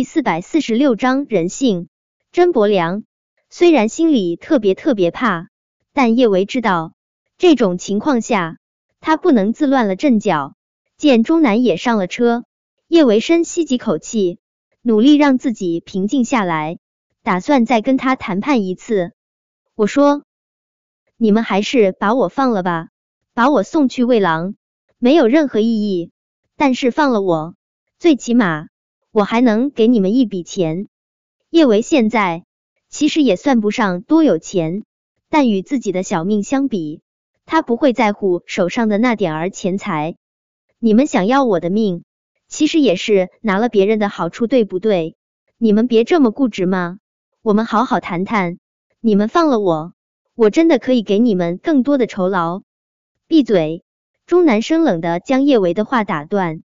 第四百四十六章人性。甄伯良虽然心里特别特别怕，但叶维知道这种情况下他不能自乱了阵脚。见钟南也上了车，叶维深吸几口气，努力让自己平静下来，打算再跟他谈判一次。我说，你们还是把我放了吧，把我送去喂狼没有任何意义，但是放了我，最起码。我还能给你们一笔钱。叶维现在其实也算不上多有钱，但与自己的小命相比，他不会在乎手上的那点儿钱财。你们想要我的命，其实也是拿了别人的好处，对不对？你们别这么固执嘛。我们好好谈谈。你们放了我，我真的可以给你们更多的酬劳。闭嘴！钟南生冷的将叶维的话打断。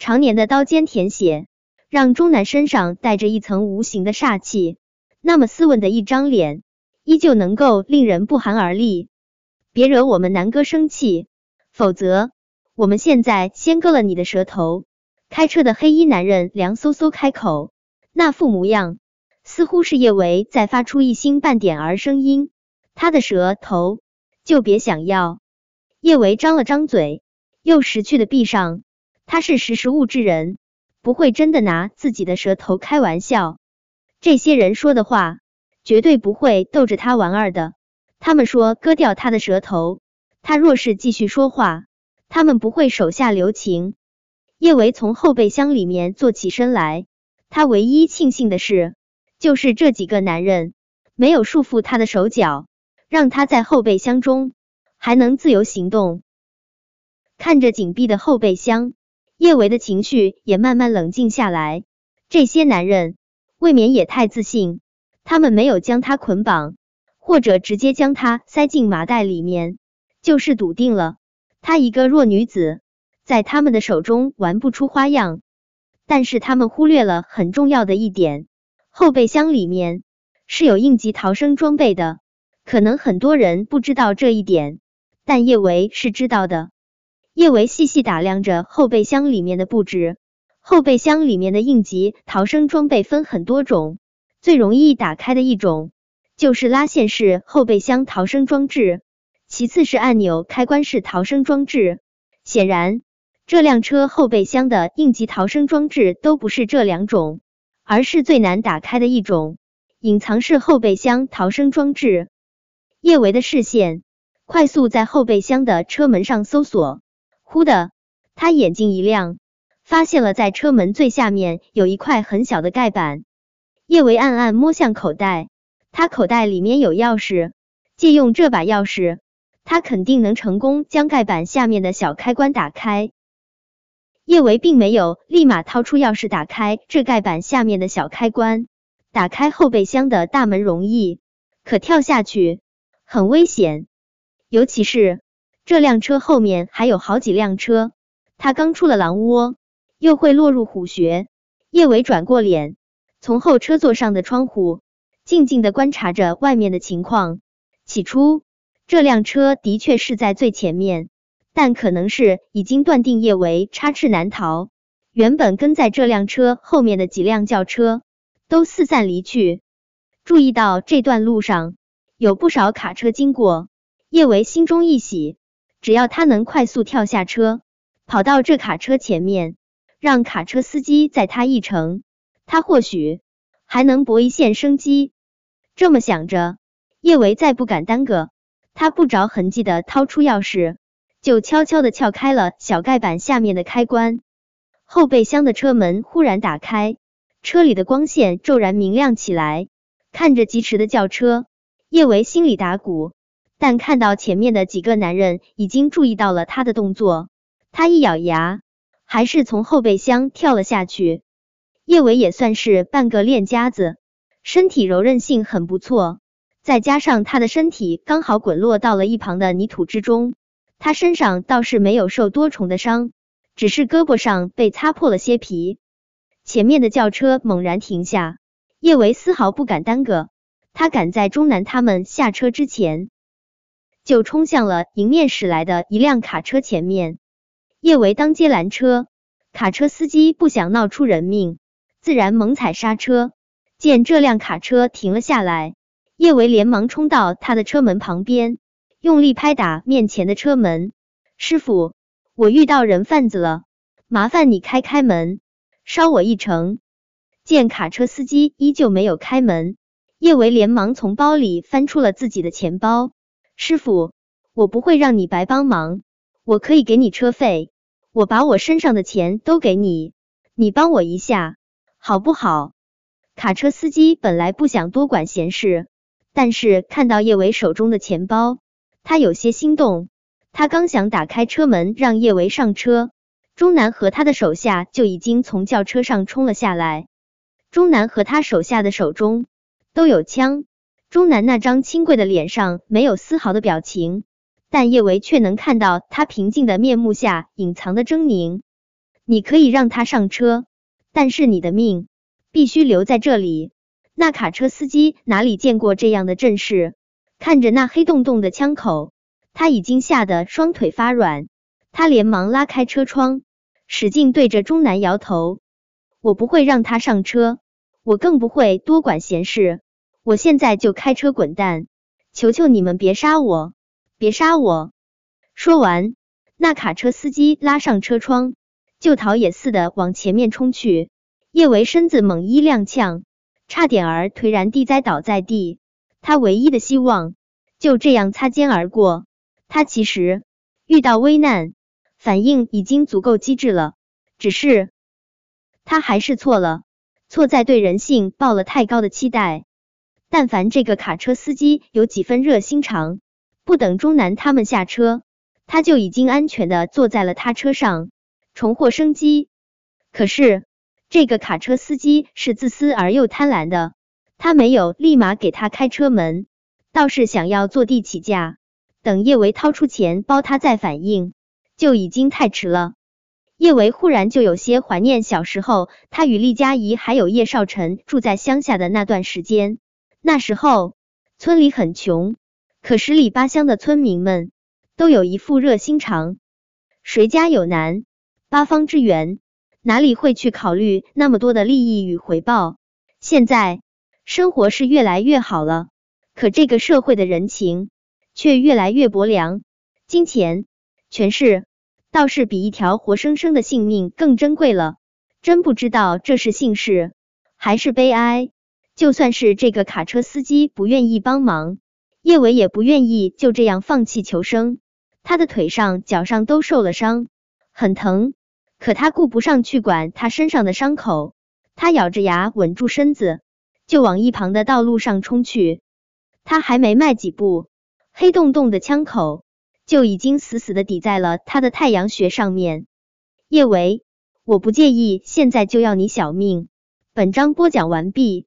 常年的刀尖舔血，让钟南身上带着一层无形的煞气。那么斯文的一张脸，依旧能够令人不寒而栗。别惹我们南哥生气，否则我们现在先割了你的舌头。开车的黑衣男人凉飕飕开口，那副模样似乎是叶维在发出一星半点儿声音。他的舌头就别想要。叶维张了张嘴，又识趣的闭上。他是识时务之人，不会真的拿自己的舌头开玩笑。这些人说的话，绝对不会逗着他玩儿的。他们说割掉他的舌头，他若是继续说话，他们不会手下留情。叶维从后备箱里面坐起身来，他唯一庆幸的是，就是这几个男人没有束缚他的手脚，让他在后备箱中还能自由行动。看着紧闭的后备箱。叶维的情绪也慢慢冷静下来。这些男人未免也太自信，他们没有将他捆绑，或者直接将他塞进麻袋里面，就是笃定了他一个弱女子在他们的手中玩不出花样。但是他们忽略了很重要的一点：后备箱里面是有应急逃生装备的。可能很多人不知道这一点，但叶维是知道的。叶维细细打量着后备箱里面的布置，后备箱里面的应急逃生装备分很多种，最容易打开的一种就是拉线式后备箱逃生装置，其次是按钮开关式逃生装置。显然，这辆车后备箱的应急逃生装置都不是这两种，而是最难打开的一种隐藏式后备箱逃生装置。叶维的视线快速在后备箱的车门上搜索。忽的，他眼睛一亮，发现了在车门最下面有一块很小的盖板。叶维暗暗摸向口袋，他口袋里面有钥匙，借用这把钥匙，他肯定能成功将盖板下面的小开关打开。叶维并没有立马掏出钥匙打开这盖板下面的小开关，打开后备箱的大门容易，可跳下去很危险，尤其是。这辆车后面还有好几辆车，他刚出了狼窝，又会落入虎穴。叶伟转过脸，从后车座上的窗户静静的观察着外面的情况。起初，这辆车的确是在最前面，但可能是已经断定叶维插翅难逃，原本跟在这辆车后面的几辆轿车都四散离去。注意到这段路上有不少卡车经过，叶维心中一喜。只要他能快速跳下车，跑到这卡车前面，让卡车司机载他一程，他或许还能搏一线生机。这么想着，叶维再不敢耽搁，他不着痕迹的掏出钥匙，就悄悄的撬开了小盖板下面的开关。后备箱的车门忽然打开，车里的光线骤然明亮起来。看着疾驰的轿车，叶维心里打鼓。但看到前面的几个男人已经注意到了他的动作，他一咬牙，还是从后备箱跳了下去。叶伟也算是半个练家子，身体柔韧性很不错，再加上他的身体刚好滚落到了一旁的泥土之中，他身上倒是没有受多重的伤，只是胳膊上被擦破了些皮。前面的轿车猛然停下，叶维丝毫不敢耽搁，他赶在钟南他们下车之前。就冲向了迎面驶来的一辆卡车前面，叶维当街拦车，卡车司机不想闹出人命，自然猛踩刹车。见这辆卡车停了下来，叶维连忙冲到他的车门旁边，用力拍打面前的车门。师傅，我遇到人贩子了，麻烦你开开门，捎我一程。见卡车司机依旧没有开门，叶维连忙从包里翻出了自己的钱包。师傅，我不会让你白帮忙，我可以给你车费，我把我身上的钱都给你，你帮我一下，好不好？卡车司机本来不想多管闲事，但是看到叶维手中的钱包，他有些心动。他刚想打开车门让叶维上车，钟南和他的手下就已经从轿车上冲了下来。钟南和他手下的手中都有枪，钟南那张清贵的脸上没有丝毫的表情，但叶维却能看到他平静的面目下隐藏的狰狞。你可以让他上车，但是你的命。必须留在这里。那卡车司机哪里见过这样的阵势？看着那黑洞洞的枪口，他已经吓得双腿发软。他连忙拉开车窗，使劲对着钟南摇头：“我不会让他上车，我更不会多管闲事。我现在就开车滚蛋！求求你们别杀我，别杀我！”说完，那卡车司机拉上车窗，就逃也似的往前面冲去。叶维身子猛一踉跄，差点儿颓然地栽倒在地。他唯一的希望就这样擦肩而过。他其实遇到危难，反应已经足够机智了，只是他还是错了，错在对人性抱了太高的期待。但凡这个卡车司机有几分热心肠，不等钟南他们下车，他就已经安全的坐在了他车上，重获生机。可是。这个卡车司机是自私而又贪婪的，他没有立马给他开车门，倒是想要坐地起价。等叶维掏出钱包，他再反应就已经太迟了。叶维忽然就有些怀念小时候，他与厉佳怡还有叶少晨住在乡下的那段时间。那时候村里很穷，可十里八乡的村民们都有一副热心肠，谁家有难，八方支援。哪里会去考虑那么多的利益与回报？现在生活是越来越好了，可这个社会的人情却越来越薄凉。金钱、权势倒是比一条活生生的性命更珍贵了。真不知道这是幸事还是悲哀。就算是这个卡车司机不愿意帮忙，叶伟也不愿意就这样放弃求生。他的腿上、脚上都受了伤，很疼。可他顾不上去管他身上的伤口，他咬着牙稳住身子，就往一旁的道路上冲去。他还没迈几步，黑洞洞的枪口就已经死死的抵在了他的太阳穴上面。叶维，我不介意现在就要你小命。本章播讲完毕，